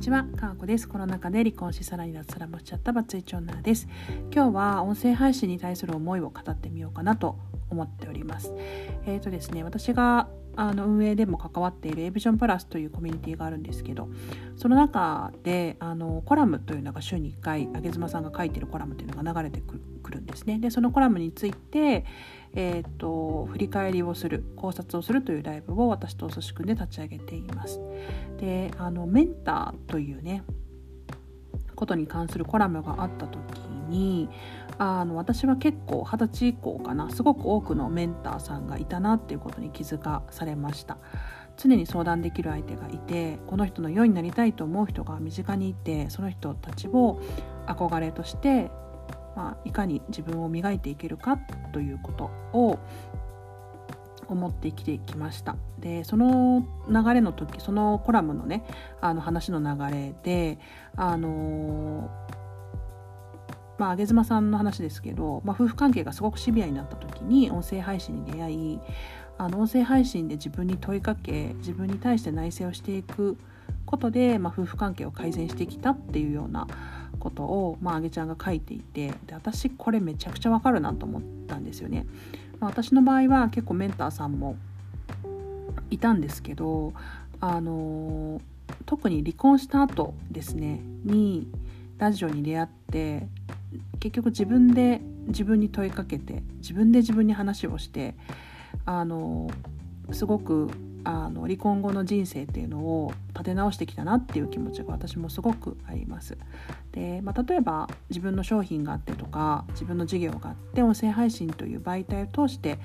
ちは、かーこです。コロナ禍で離婚し、さらに脱サラもしちゃったバツイチ女です。今日は音声配信に対する思いを語ってみようかなと思っております。えっ、ー、とですね、私があの運営でも関わっているエビジョンプラスというコミュニティがあるんですけどその中であのコラムというのが週に1回上妻さんが書いてるコラムというのが流れてくるんですね。でそのコラムについて、えーと、振り返りをする考察をするというライブを私とお寿司くんで立ち上げています。であのメンターというねことに関するコラムがあった時にあの私は結構二十歳以降かなすごく多くのメンターさんがいたなっていうことに気づかされました。常に相談できる相手がいてこの人のようになりたいと思う人が身近にいてその人たちを憧れとして、まあ、いかに自分を磨いていけるかということを思って生きてきました。でその流れの時そのコラムのねあの話の流れであのまあ、上妻さんの話ですけど、まあ、夫婦関係がすごくシビアになった時に音声配信に出会いあの音声配信で自分に問いかけ自分に対して内省をしていくことで、まあ、夫婦関係を改善してきたっていうようなことを、まあ、あげちゃんが書いていてで私これめちゃくちゃわかるなと思ったんですよね。まあ、私の場合は結構メンターさんもいたんですけどあの特に離婚した後ですねにラジオに出会って結局自分で自分に問いかけて自分で自分に話をしてあのすごくあの離婚後の人生っていうのを立て直してきたなっていう気持ちが私もすごくあります。で、まあ、例えば自分の商品があってとか自分の事業があって音声配信という媒体を通して、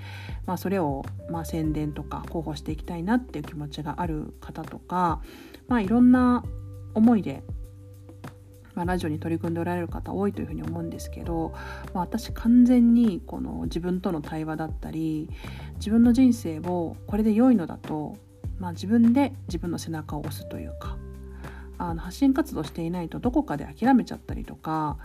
まあ、それをまあ宣伝とか広報していきたいなっていう気持ちがある方とか、まあ、いろんな思いでまあ、ラジオに取り組んでおられる方多いというふうに思うんですけど、まあ、私完全にこの自分との対話だったり自分の人生をこれで良いのだと、まあ、自分で自分の背中を押すというかあの発信活動していないとどこかで諦めちゃったりとか、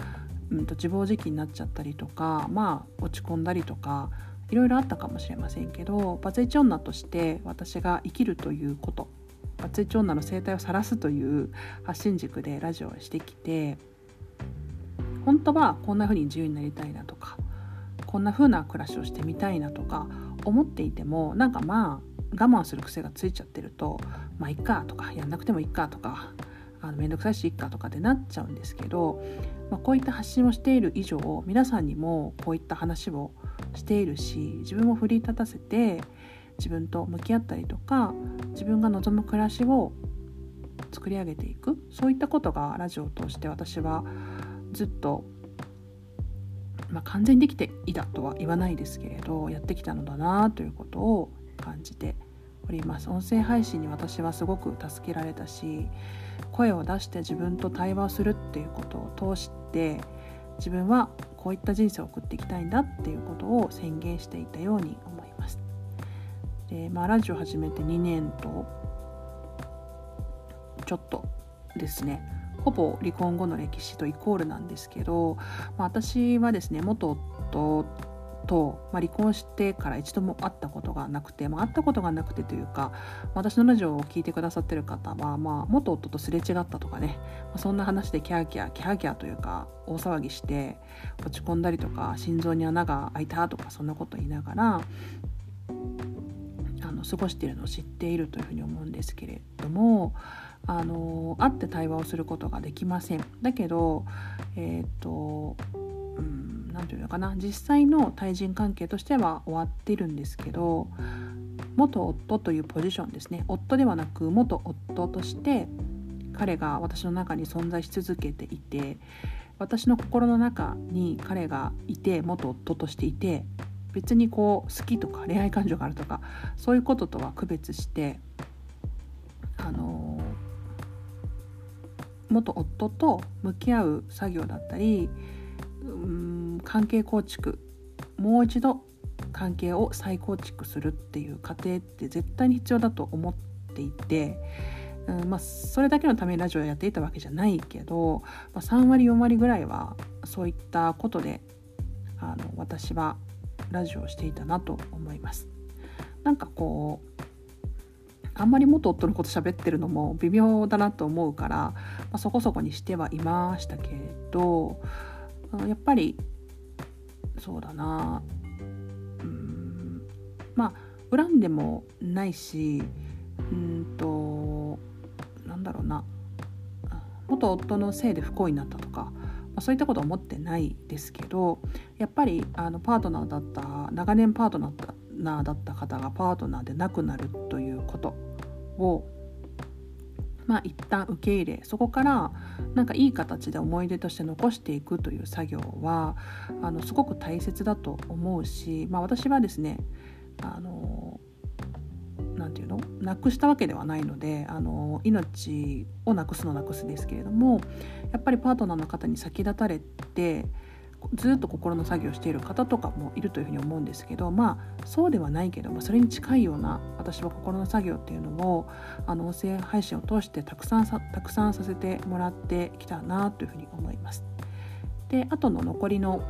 うん、と自暴自棄になっちゃったりとかまあ落ち込んだりとかいろいろあったかもしれませんけどバツイチ女として私が生きるということバツイチ女の生態を晒すという発信軸でラジオをしてきて本当はこんな風に自由になりたいなとかこんな風な暮らしをしてみたいなとか思っていてもなんかまあ我慢する癖がついちゃってるとまあいっかとかやんなくてもいっかとかあのめんどくさいしいっかとかってなっちゃうんですけど、まあ、こういった発信をしている以上皆さんにもこういった話をしているし自分を奮い立たせて自分と向き合ったりとか自分が望む暮らしを作り上げていく。そういったことがラジオを通して私はずっと、まあ、完全にできていたとは言わないですけれどやってきたのだなということを感じております。音声配信に私はすごく助けられたし声を出して自分と対話をするっていうことを通して自分はこういった人生を送っていきたいんだっていうことを宣言していたようにで、まあ、ラジオ始めて2年とちょっとですね。ほぼ離婚後の歴史とイコールなんですけど、まあ、私はですね元夫と、まあ、離婚してから一度も会ったことがなくて、まあ、会ったことがなくてというか私のラジオを聴いてくださってる方は、まあ、元夫とすれ違ったとかね、まあ、そんな話でキャーキャーキャーキャーというか大騒ぎして落ち込んだりとか心臓に穴が開いたとかそんなこと言いながらの過ごしているのを知っているというふうに思うんですけれどもあの会って対話をすることができません。だけどえっ、ー、と何て言うのかな実際の対人関係としては終わっているんですけど元夫というポジションですね夫ではなく元夫として彼が私の中に存在し続けていて私の心の中に彼がいて元夫としていて別にこう好きとか恋愛感情があるとかそういうこととは区別してあの元夫と向き合う作業だったりうん関係構築もう一度関係を再構築するっていう過程って絶対に必要だと思っていて、うんまあ、それだけのためにラジオをやっていたわけじゃないけど、まあ、3割4割ぐらいはそういったことであの私はラジオをしていたなと思います。なんかこうあんまり元夫のこと喋ってるのも微妙だなと思うから、まあ、そこそこにしてはいましたけれどやっぱりそうだなうんまあ恨んでもないしうんとなんだろうな元夫のせいで不幸になったとか、あ、そういったことは思ってないですけどやっぱりあのパートナーだった長年パートナーだった方がパートナーで亡くなるということをまあ一旦受け入れそこからなんかいい形で思い出として残していくという作業はあのすごく大切だと思うし、まあ、私はですねあのなんていうの？なくしたわけではないのであの命をなくすのなくすですけれどもやっぱりパートナーの方に先立たれてずっと心の作業をしている方とかもいるというふうに思うんですけどまあそうではないけどもそれに近いような私は心の作業っていうのをあの音声配信を通してたくさんさたくさんさせてもらってきたなというふうに思います。であとの残りの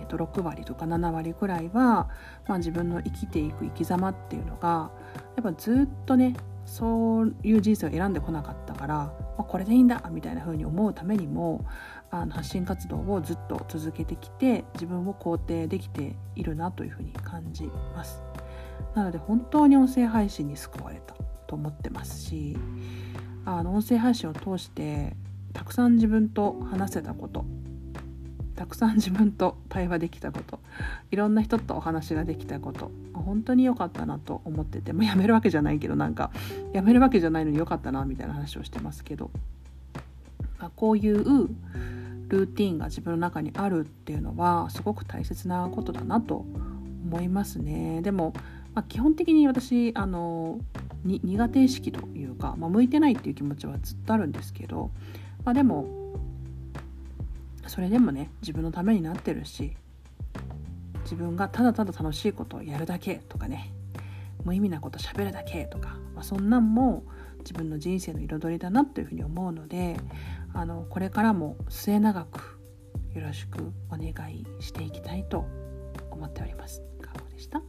えー、と6割とか7割くらいは、まあ、自分の生きていく生き様っていうのがやっぱずっとねそういう人生を選んでこなかったから、まあ、これでいいんだみたいな風に思うためにもあの発信活動をずっと続けてきて自分を肯定できているなというふうに感じます。なので本当に音声配信に救われたと思ってますしあの音声配信を通してたくさん自分と話せたことたくさん自分と対話できたこと。いろんな人とお話ができたこと。本当に良かったなと思ってて。もうやめるわけじゃないけどなんかやめるわけじゃないのに良かったなみたいな話をしてますけど、まあ、こういうルーティンが自分の中にあるっていうのはすごく大切なことだなと思いますね。でも、まあ、基本的に私あの苦手意識というか、まあ、向いてないっていう気持ちはずっとあるんですけど、まあ、でもそれでもね自分のためになってるし自分がただただ楽しいことをやるだけとかね無意味なこと喋るだけとか、まあ、そんなんも自分の人生の彩りだなというふうに思うのであのこれからも末永くよろしくお願いしていきたいと思っております。かでした？